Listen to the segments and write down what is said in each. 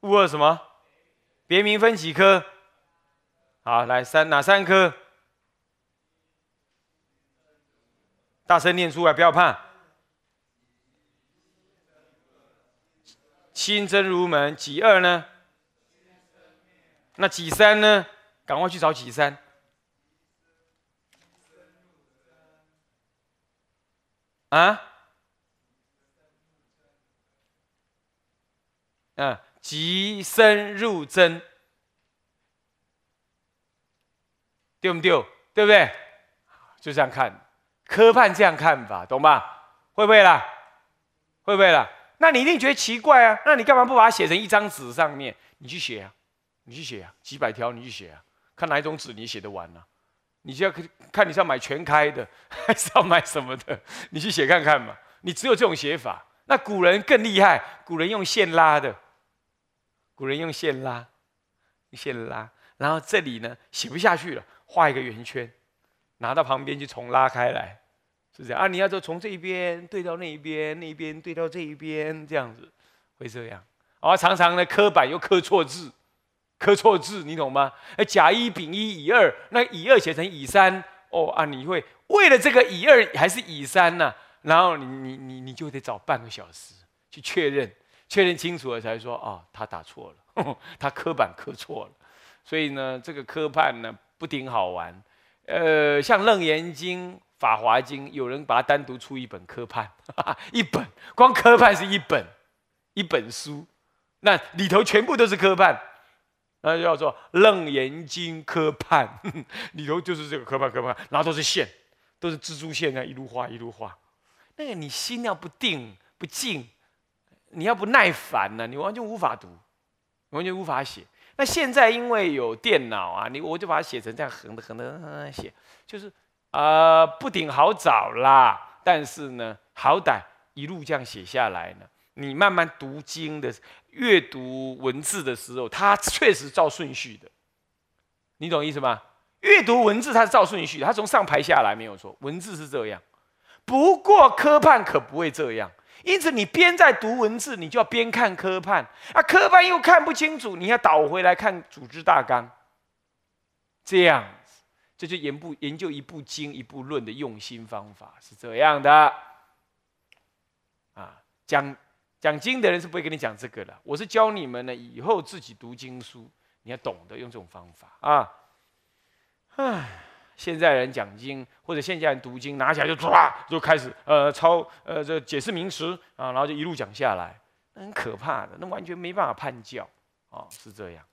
物二什么？别名分几科？好，来三哪三科？大声念出来，不要怕。心真如门，几二呢？那几三呢？赶快去找几三。啊？嗯，极深入真，对不对？对不对？就这样看，科判这样看法，懂吧？会不会啦？会不会啦？那你一定觉得奇怪啊？那你干嘛不把它写成一张纸上面？你去写啊，你去写啊，几百条你去写啊，看哪一种纸你写得完呢？你就要看你是要买全开的，还是要买什么的？你去写看看嘛。你只有这种写法，那古人更厉害，古人用线拉的。古人用线拉，用线拉，然后这里呢写不下去了，画一个圆圈，拿到旁边就重拉开来，是这样啊？你要说从这一边对到那一边，那一边对到这一边，这样子会这样。啊，常常呢刻板又刻错字，刻错字，你懂吗？哎，甲一丙一乙二，那乙二写成乙三，哦啊，你会为了这个乙二还是乙三呢？然后你你你你就得找半个小时去确认。确认清楚了才说啊，他打错了，他刻板刻错了，所以呢，这个科判呢不顶好玩。呃，像《楞严经》《法华经》，有人把它单独出一本科判，一本光科判是一本一本书，那里头全部都是科判，那叫做《楞严经科判》，里头就是这个科判科判，然后都是线，都是蜘蛛线啊，一路画一路画。那个你心要不定不静。你要不耐烦呢，你完全无法读，完全无法写。那现在因为有电脑啊，你我就把它写成这样横的横的写，就是啊不顶好找啦。但是呢，好歹一路这样写下来呢，你慢慢读经的阅读文字的时候，它确实照顺序的。你懂意思吗？阅读文字它是照顺序，它从上排下来没有错，文字是这样。不过科判可不会这样。因此，你边在读文字，你就要边看科判啊。科判又看不清楚，你要倒回来看组织大纲。这样子，这就研不研究一部经一部论的用心方法是这样的。啊，讲讲经的人是不会跟你讲这个的。我是教你们呢，以后自己读经书，你要懂得用这种方法啊。唉。现在人讲经，或者现在人读经，拿起来就唰就开始呃抄呃这解释名词啊，然后就一路讲下来，很可怕的，那完全没办法判教啊，是这样，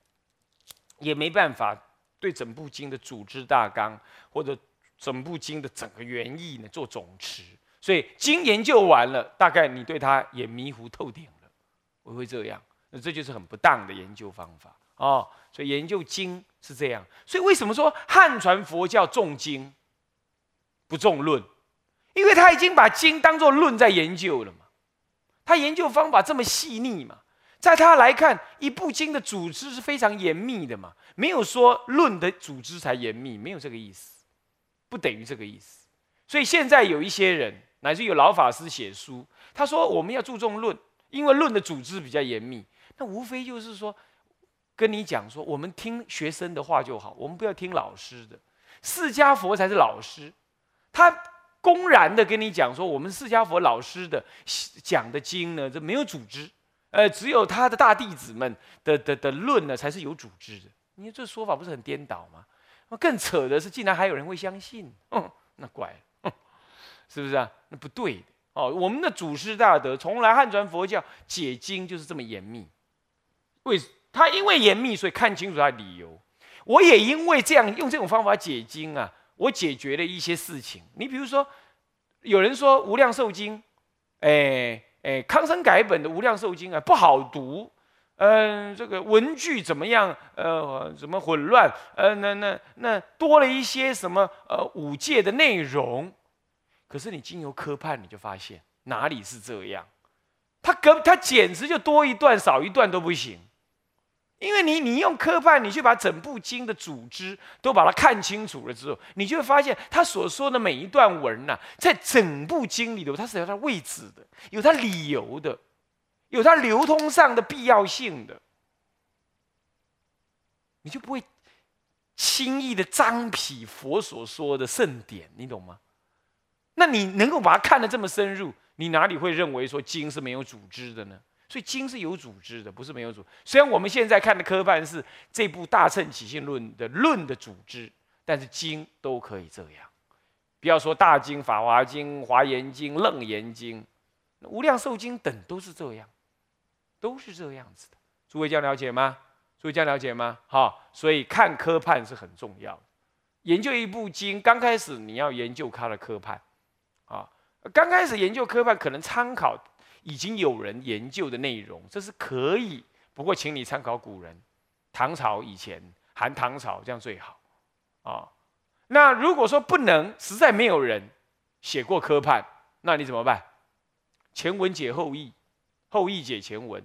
也没办法对整部经的组织大纲或者整部经的整个原意呢做总持，所以经研究完了，大概你对它也迷糊透顶了，我会这样，这就是很不当的研究方法啊，所以研究经。是这样，所以为什么说汉传佛教重经不重论？因为他已经把经当作论在研究了嘛。他研究方法这么细腻嘛，在他来看，一部经的组织是非常严密的嘛，没有说论的组织才严密，没有这个意思，不等于这个意思。所以现在有一些人，乃至有老法师写书，他说我们要注重论，因为论的组织比较严密。那无非就是说。跟你讲说，我们听学生的话就好，我们不要听老师的。释迦佛才是老师，他公然的跟你讲说，我们释迦佛老师的讲的经呢，这没有组织，呃，只有他的大弟子们的的的论呢，才是有组织的。你这说法不是很颠倒吗？更扯的是，竟然还有人会相信，嗯，那怪了，是不是啊？那不对的哦。我们的祖师大德，从来汉传佛教解经就是这么严密，为。他因为严密，所以看清楚他的理由。我也因为这样用这种方法解经啊，我解决了一些事情。你比如说，有人说《无量寿经》，哎哎，康生改本的《无量寿经》啊不好读，嗯，这个文句怎么样？呃，怎么混乱？呃，那那那多了一些什么？呃，五戒的内容。可是你经由科判，你就发现哪里是这样？他隔他简直就多一段少一段都不行。因为你，你用科判，你去把整部经的组织都把它看清楚了之后，你就会发现他所说的每一段文呐，在整部经里头，它是有它位置的，有它理由的，有它流通上的必要性的，你就不会轻易的张匹佛所说的圣典，你懂吗？那你能够把它看得这么深入，你哪里会认为说经是没有组织的呢？所以经是有组织的，不是没有组。虽然我们现在看的科判是这部《大乘起信论》的论的组织，但是经都可以这样。不要说大经、法华经、华严经、楞严经、无量寿经等都是这样，都是这样子的。诸位这样了解吗？诸位这样了解吗？好，所以看科判是很重要的。研究一部经，刚开始你要研究它的科判，啊，刚开始研究科判可能参考。已经有人研究的内容，这是可以。不过，请你参考古人，唐朝以前，含唐朝这样最好啊。那如果说不能，实在没有人写过科判，那你怎么办？前文解后义，后义解前文，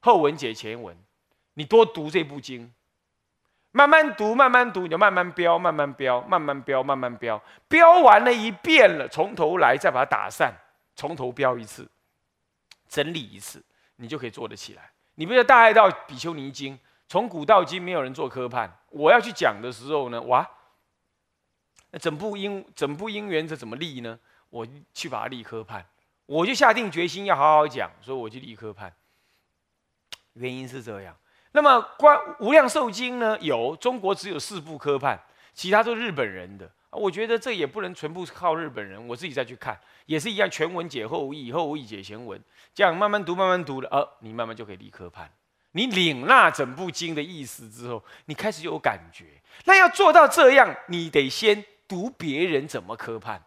后文解前文。你多读这部经，慢慢读，慢慢读，你就慢慢标，慢慢标，慢慢标，慢慢标。标完了一遍了，从头来，再把它打散，从头标一次。整理一次，你就可以做得起来。你不要大爱到比丘尼经，从古到今没有人做科判。我要去讲的时候呢，哇，那整部因整部因缘这怎么立呢？我去把它立科判，我就下定决心要好好讲，所以我就立科判。原因是这样。那么关无量寿经呢？有中国只有四部科判，其他都是日本人的。我觉得这也不能全部靠日本人，我自己再去看也是一样，全文解后义，后义解前文，这样慢慢读，慢慢读了，呃，你慢慢就可以立刻判。你领纳整部经的意思之后，你开始有感觉。那要做到这样，你得先读别人怎么科判，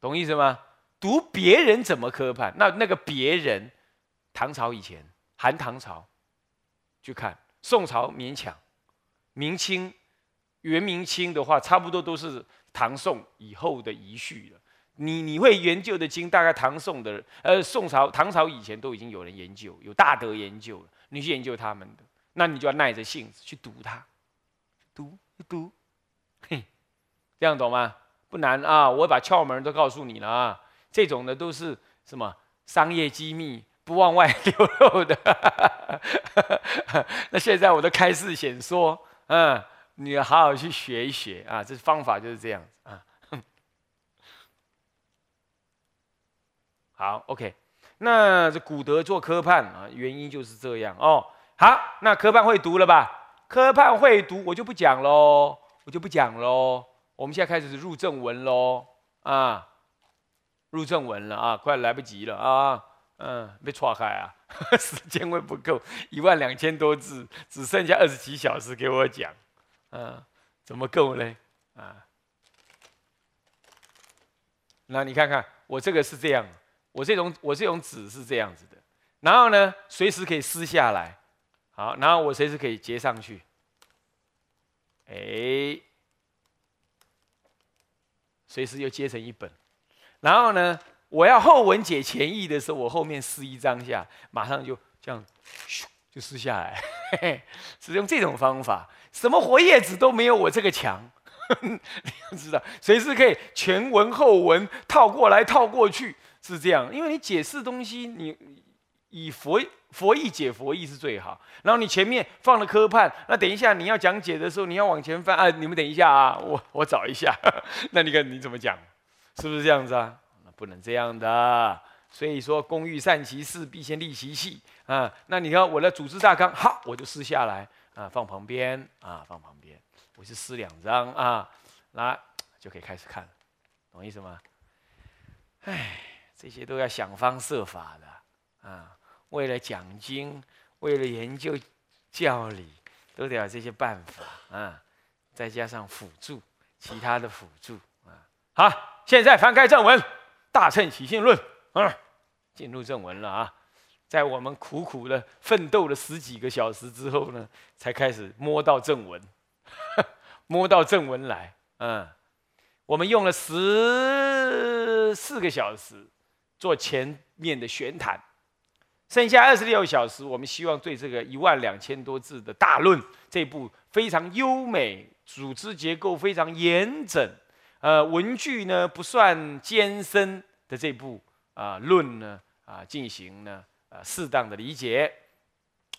懂意思吗？读别人怎么科判，那那个别人，唐朝以前，韩唐朝，去看宋朝勉强，明清。元明清的话，差不多都是唐宋以后的遗序了。你你会研究的经，大概唐宋的，呃，宋朝、唐朝以前都已经有人研究，有大德研究了。你去研究他们的，那你就要耐着性子去读它，读读，嘿，这样懂吗？不难啊，我把窍门都告诉你了啊。这种的都是什么商业机密，不往外流露的。那现在我都开示显说，嗯。你要好好去学一学啊！这方法就是这样啊。好，OK。那这古德做科判啊，原因就是这样哦。好，那科判会读了吧？科判会读，我就不讲喽，我就不讲喽。我们现在开始入正文喽啊，入正文了啊，快来不及了啊。嗯，被错开啊，时间会不够，一万两千多字，只剩下二十几小时给我讲。嗯，怎么够呢？啊，那你看看，我这个是这样，我这种我这种纸是这样子的，然后呢，随时可以撕下来，好，然后我随时可以接上去，哎，随时又接成一本，然后呢，我要后文解前意的时候，我后面撕一张下，马上就这样，就撕下来，是用这种方法。什么活叶子都没有我这个强，你要知道，随时可以前文后文套过来套过去，是这样。因为你解释东西，你以佛佛意解佛意是最好。然后你前面放了科判，那等一下你要讲解的时候，你要往前翻啊。你们等一下啊，我我找一下。那你看你怎么讲，是不是这样子啊？那不能这样的。所以说，工欲善其事，必先利其器啊。那你看我的组织大纲，好，我就撕下来。啊，放旁边啊，放旁边，我是撕两张啊，来就可以开始看了，懂意思吗？哎，这些都要想方设法的啊，为了讲经，为了研究教理，都得有这些办法啊，再加上辅助其他的辅助啊。好，现在翻开正文，《大乘起信论》，嗯，进入正文了啊。在我们苦苦的奋斗了十几个小时之后呢，才开始摸到正文，摸到正文来。嗯，我们用了十四个小时做前面的宣谈，剩下二十六小时，我们希望对这个一万两千多字的大论这部非常优美、组织结构非常严整、呃文句呢不算艰深的这部啊论呢啊进行呢。适当的理解，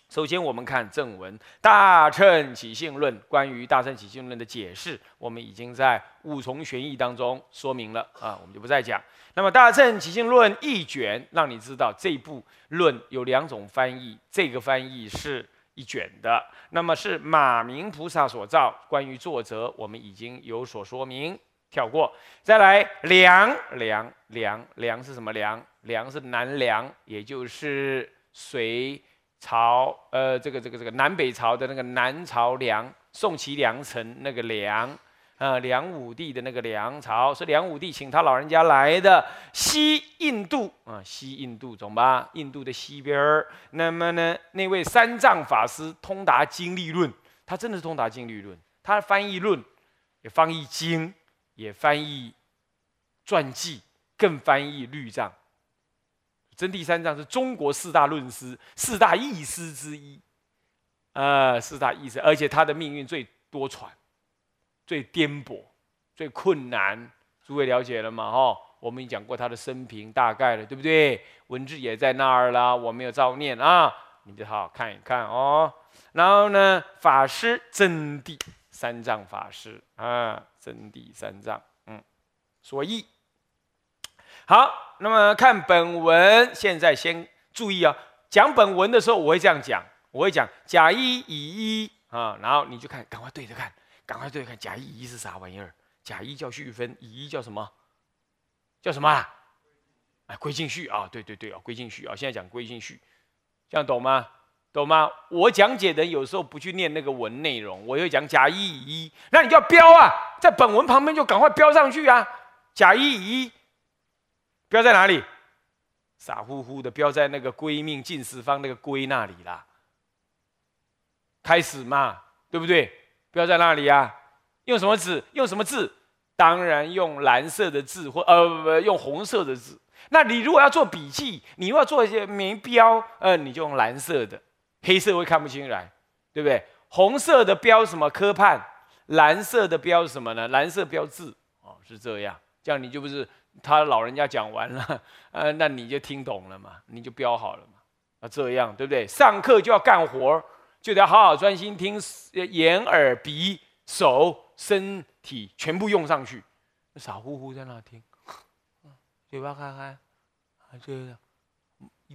首先，我们看正文《大乘起信论》。关于《大乘起信论》的解释，我们已经在五重玄义当中说明了啊，我们就不再讲。那么，《大乘起信论》一卷，让你知道这部论有两种翻译，这个翻译是一卷的，那么是马明菩萨所造。关于作者，我们已经有所说明，跳过。再来，梁梁梁梁是什么梁？梁是南梁，也就是隋。朝呃，这个这个这个南北朝的那个南朝梁，宋齐梁陈那个梁，啊，梁武帝的那个梁朝是梁武帝请他老人家来的西印度啊，西印度懂吧？印度的西边儿。那么呢，那位三藏法师通达经历论，他真的是通达经历论，他翻译论，也翻译经，也翻译传记，更翻译律藏。真谛三藏是中国四大论师、四大义师之一，呃，四大义师，而且他的命运最多舛、最颠簸、最困难。诸位了解了吗？哈，我们已经讲过他的生平大概了，对不对？文字也在那儿啦，我没有照念啊，你就好好看一看哦。然后呢，法师真谛三藏法师啊，真谛三藏，嗯，所以。好，那么看本文，现在先注意啊，讲本文的时候，我会这样讲，我会讲甲一乙一啊，然后你就看，赶快对着看，赶快对着看，甲一乙一是啥玩意儿？甲一叫序分，乙一叫什么？叫什么啊？哎，归进序啊，对对对啊，归进序啊，现在讲归进序，这样懂吗？懂吗？我讲解的有时候不去念那个文内容，我会讲甲一乙一，那你就要标啊，在本文旁边就赶快标上去啊，甲一乙一。标在哪里？傻乎乎的标在那个归命进十方那个归那里啦。开始嘛，对不对？标在那里啊？用什么字？用什么字？当然用蓝色的字，或呃用红色的字。那你如果要做笔记，你又要做一些没标，呃，你就用蓝色的，黑色会看不清来，对不对？红色的标什么科判？蓝色的标什么呢？蓝色标字哦，是这样，这样你就不是。他老人家讲完了，呃，那你就听懂了嘛，你就标好了嘛，啊，这样对不对？上课就要干活就得好好专心听，眼、耳、鼻、手、身体全部用上去，傻乎乎在那听，嘴巴开开，啊，就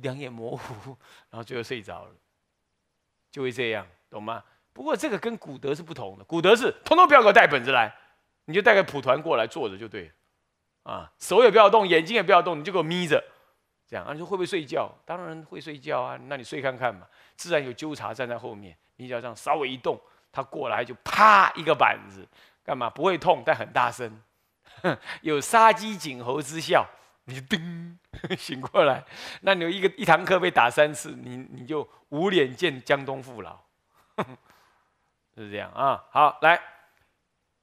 两眼模糊，然后最后睡着了，就会这样，懂吗？不过这个跟古德是不同的，古德是通通不要给我带本子来，你就带个蒲团过来坐着就对了。啊，手也不要动，眼睛也不要动，你就给我眯着，这样啊？你说会不会睡觉？当然会睡觉啊！那你睡看看嘛，自然有纠察站在后面，你只要这样稍微一动，他过来就啪一个板子，干嘛？不会痛，但很大声，有杀鸡儆猴之效。你叮 醒过来，那你有一个一堂课被打三次，你你就无脸见江东父老，是这样啊。好，来。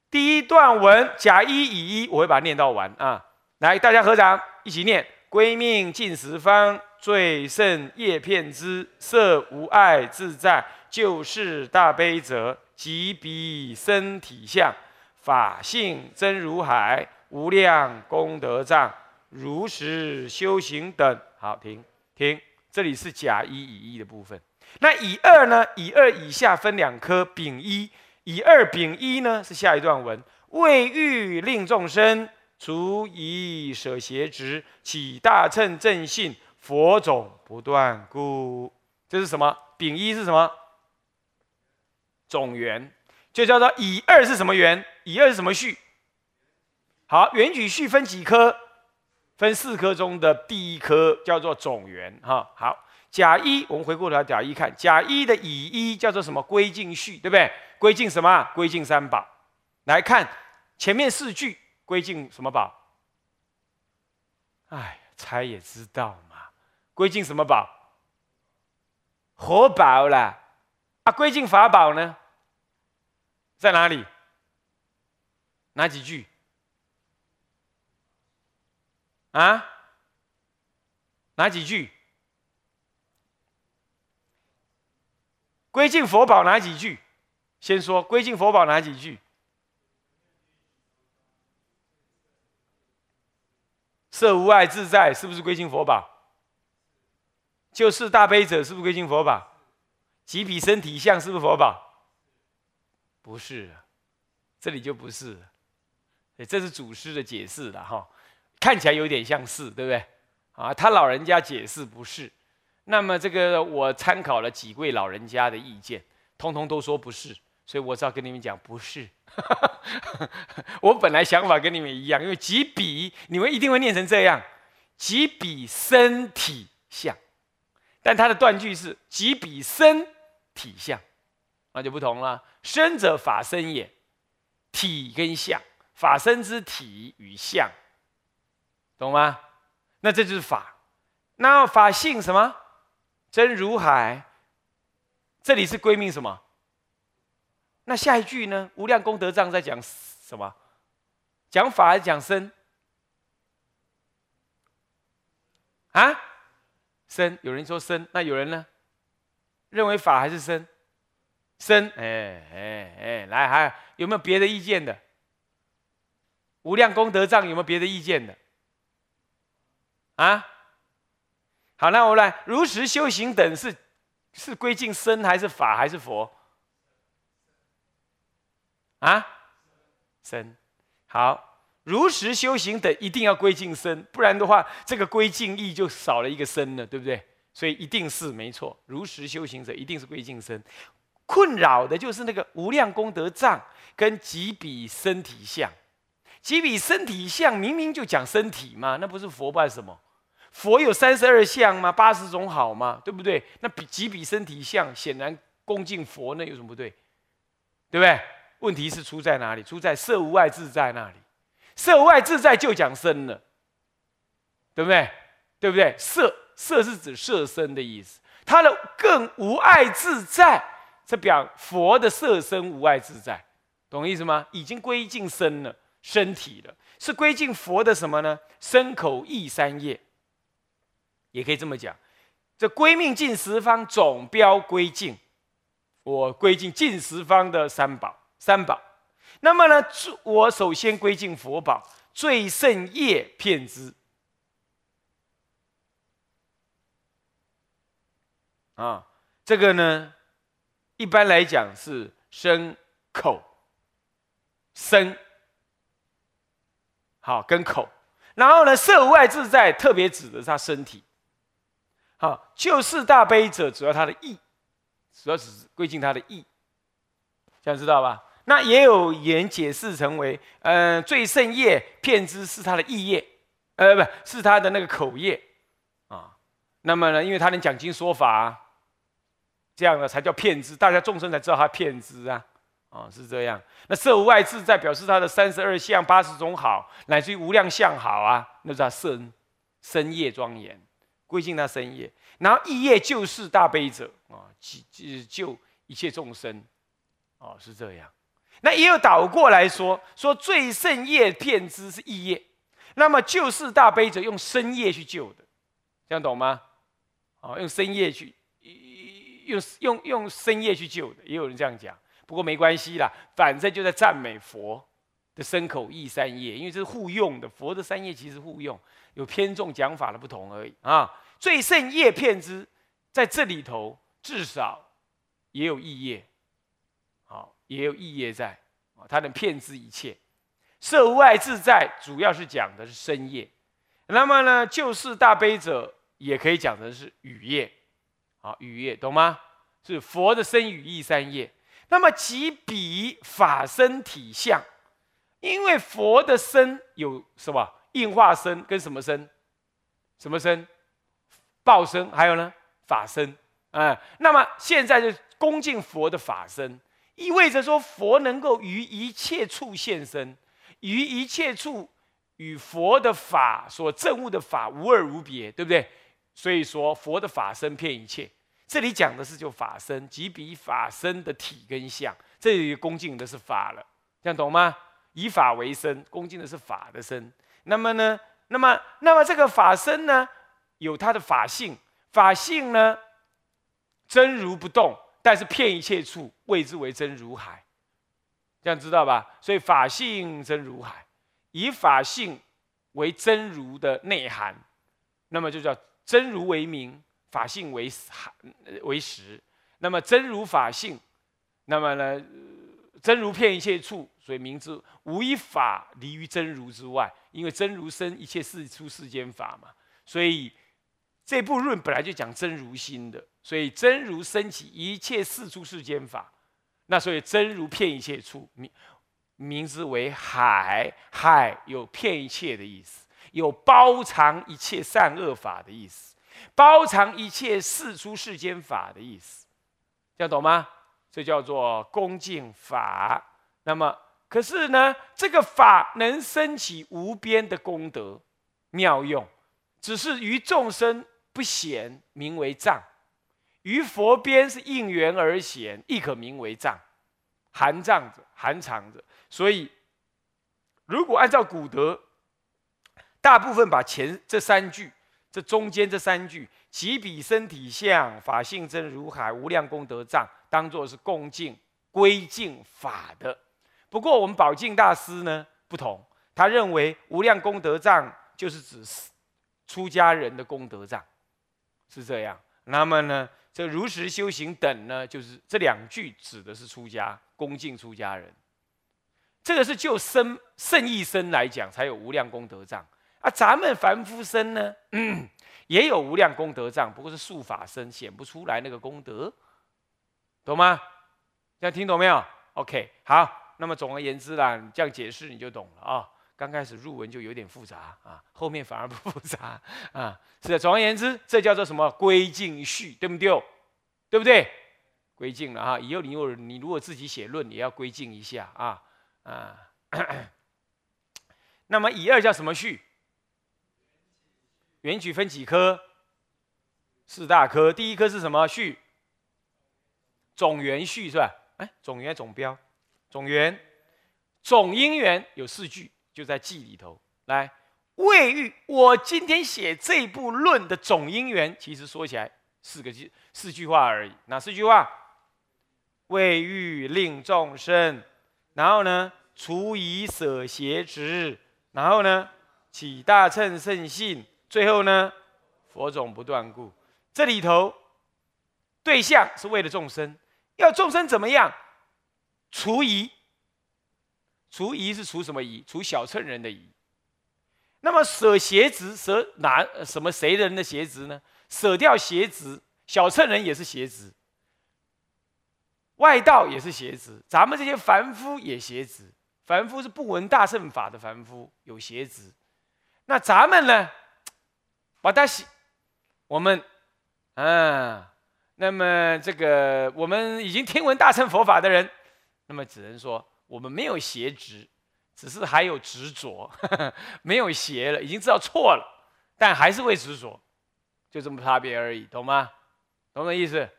第一段文甲一乙一，我会把它念到完啊！来，大家合掌一起念：归命尽十方，最胜叶片之色无碍自在，就是大悲者，即彼身体相，法性真如海，无量功德藏，如实修行等。好，停停，这里是甲一乙一的部分。那乙二呢？乙二以下分两科，丙一。乙二丙一呢，是下一段文。为欲令众生除以舍邪执，起大乘正信，佛种不断故。这是什么？丙一是什么？种缘，就叫做乙二是什么缘？乙二是什么序？好，缘举序分几科？分四科中的第一科叫做种缘。哈，好。甲一，我们回过头来甲一看，甲一的乙一叫做什么？归尽序，对不对？归尽什么？归尽三宝。来看前面四句，归尽什么宝？哎，猜也知道嘛。归尽什么宝？活宝啦。啊，归尽法宝呢？在哪里？哪几句？啊？哪几句？归尽佛宝哪几句？先说归尽佛宝哪几句？色无碍自在是不是归尽佛宝？就是大悲者是不是归尽佛宝？即彼身体相是不是佛宝？不是，这里就不是。这是祖师的解释了哈，看起来有点像是，对不对？啊，他老人家解释不是。那么这个我参考了几位老人家的意见，通通都说不是，所以我只好跟你们讲不是。我本来想法跟你们一样，因为几笔你们一定会念成这样，几笔身体相，但它的断句是几笔身体相，那就不同了。身者法身也，体跟相，法身之体与相，懂吗？那这就是法。那法性什么？真如海，这里是归命什么？那下一句呢？无量功德藏在讲什么？讲法还是讲身？啊，身。有人说身，那有人呢？认为法还是身？身。哎哎哎，来，还有没有别的意见的？无量功德藏有没有别的意见的？啊？好，那我来如实修行等是是归敬身还是法还是佛？啊，身。好，如实修行等一定要归敬身，不然的话，这个归敬意就少了一个身了，对不对？所以一定是没错，如实修行者一定是归敬身。困扰的就是那个无量功德藏跟几笔身体相，几笔身体相明明就讲身体嘛，那不是佛办什么？佛有三十二相吗？八十种好吗？对不对？那比几比身体相，显然恭敬佛那有什么不对？对不对？问题是出在哪里？出在色无碍自在那里。色无碍自在就讲身了，对不对？对不对？色色是指色身的意思，它的更无碍自在，这表佛的色身无碍自在，懂意思吗？已经归尽身了，身体了，是归尽佛的什么呢？身口意三业。也可以这么讲，这归命尽十方总标归尽，我归尽尽十方的三宝，三宝。那么呢，我首先归尽佛宝，最胜业片之。啊，这个呢，一般来讲是身口身，好跟口，然后呢，色无碍自在，特别指的是他身体。好，救世大悲者，主要他的意，主要只是归进他的意，这样知道吧？那也有言解释成为，嗯，最胜业骗之是他的意业，呃，不是他的那个口业啊。那么呢，因为他能讲经说法，这样呢才叫骗之，大家众生才知道他骗之啊，啊是这样。那色无外自在表示他的三十二相、八十种好，乃至于无量相好啊，那是他身身业庄严。归敬他身业，然后意业救世大悲者啊，救救一切众生，哦，是这样。那也有倒过来说，说最胜业骗之是意业，那么救世大悲者用深业去救的，这样懂吗？哦，用深业去，用用用深业去救的，也有人这样讲。不过没关系啦，反正就在赞美佛的身口意三业，因为这是互用的，佛的三业其实互用。有偏重讲法的不同而已啊！最胜业骗之，在这里头至少也有意业，好，也有意业在啊，他能骗之一切。色无碍自在，主要是讲的是身业。那么呢，救世大悲者也可以讲的是语业，好，语业懂吗？是佛的身语意三业。那么即彼法身体相，因为佛的身有什么？应化身跟什么身？什么身？报身，还有呢？法身。啊，那么现在就恭敬佛的法身，意味着说佛能够于一切处现身，于一切处与佛的法所证悟的法无二无别，对不对？所以说佛的法身骗一切。这里讲的是就法身，即比法身的体跟相，这里恭敬的是法了，这样懂吗？以法为身，恭敬的是法的身。那么呢？那么，那么这个法身呢，有它的法性。法性呢，真如不动，但是骗一切处，谓之为真如海。这样知道吧？所以法性真如海，以法性为真如的内涵，那么就叫真如为名，法性为海为实。那么真如法性，那么呢，真如遍一切处，所以名之无一法离于真如之外，因为真如生一切世出世间法嘛，所以这部论本来就讲真如心的，所以真如升起一切世出世间法，那所以真如遍一切处名名之为海，海有遍一切的意思，有包藏一切善恶法的意思，包藏一切世出世间法的意思。要懂吗？这叫做恭敬法。那么，可是呢，这个法能升起无边的功德妙用，只是于众生不显，名为藏；于佛边是应缘而显，亦可名为藏，含藏着，含藏着。所以，如果按照古德，大部分把前这三句。这中间这三句，起彼身体相，法性真如海，无量功德藏，当做是恭敬归敬法的。不过我们宝镜大师呢不同，他认为无量功德藏就是指出家人的功德藏，是这样。那么呢，这如实修行等呢，就是这两句指的是出家恭敬出家人。这个是就生圣义身来讲，才有无量功德藏。啊，咱们凡夫身呢，也有无量功德藏，不过是术法身显不出来那个功德，懂吗？这样听懂没有？OK，好，那么总而言之啦，这样解释你就懂了啊。刚开始入文就有点复杂啊，后面反而不复杂啊。是的，总而言之，这叫做什么归敬序，对不对？对不对？归敬了啊，以后你如果你如果自己写论，也要归敬一下啊啊。那么以二叫什么序？原曲分几科？四大科。第一科是什么？序。总元序是吧？哎，总元总标，总缘，总因缘有四句，就在记里头。来，未遇。我今天写这部论的总因缘，其实说起来四个字，四句话而已。哪四句话？未遇令众生，然后呢，除以舍邪执，然后呢，起大乘圣性。最后呢，佛种不断故，这里头对象是为了众生，要众生怎么样？除疑，除疑是除什么疑？除小乘人的疑。那么舍邪执，舍哪什么谁人的邪执呢？舍掉邪执，小乘人也是邪执，外道也是邪执，咱们这些凡夫也邪执。凡夫是不闻大乘法的凡夫，有邪执。那咱们呢？把它洗，我们，啊，那么这个我们已经听闻大乘佛法的人，那么只能说我们没有邪执，只是还有执着，没有邪了，已经知道错了，但还是会执着，就这么差别而已，懂吗？懂我意思？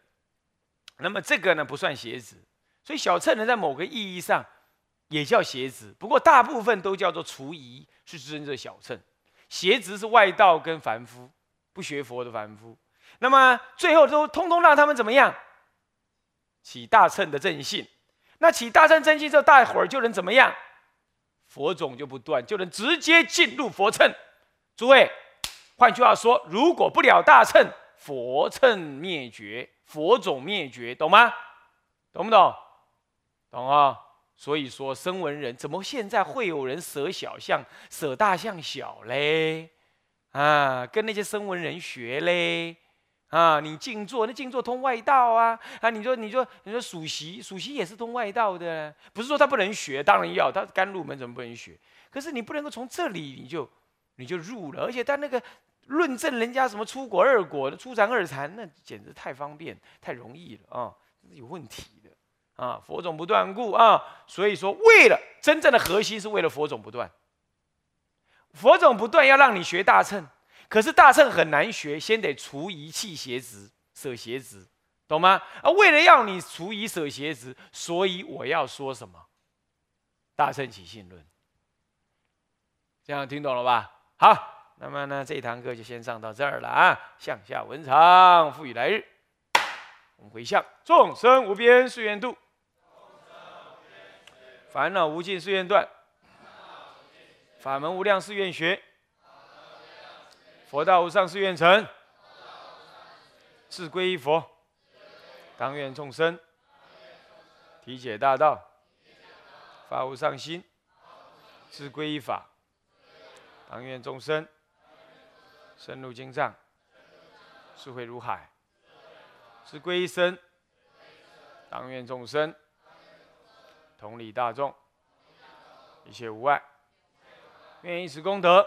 那么这个呢不算邪执，所以小乘人在某个意义上也叫邪执，不过大部分都叫做除疑，是真正小乘。邪执是外道跟凡夫，不学佛的凡夫，那么最后都通通让他们怎么样？起大乘的正信，那起大乘正信之后，大伙儿就能怎么样？佛种就不断，就能直接进入佛乘。诸位，换句话说，如果不了大乘，佛乘灭绝，佛种灭绝，懂吗？懂不懂？懂啊。所以说，声闻人怎么现在会有人舍小象、舍大象小嘞？啊，跟那些声闻人学嘞？啊，你静坐，那静坐通外道啊？啊，你说，你说，你说属习，属习也是通外道的，不是说他不能学，当然要，他刚入门怎么不能学？可是你不能够从这里你就你就入了，而且他那个论证人家什么出国二果、初禅二禅，那简直太方便、太容易了啊，有问题的。啊，佛种不断故啊，所以说，为了真正的核心是为了佛种不断。佛种不断要让你学大乘，可是大乘很难学，先得除一气邪执，舍邪执，懂吗？啊，为了要你除一舍邪执，所以我要说什么？大乘起信论，这样听懂了吧？好，那么呢，这堂课就先上到这儿了啊，向下文长，复以来日。我们回向众生无边誓愿度。烦恼无尽誓愿断，法门无量誓愿学，佛道无上誓愿成，志归一佛，当愿众生体解大道，发无上心，自归依法。当愿众生深入经藏，智慧如海，自归一生。当愿众生同理大众，一切无碍。愿以此功德，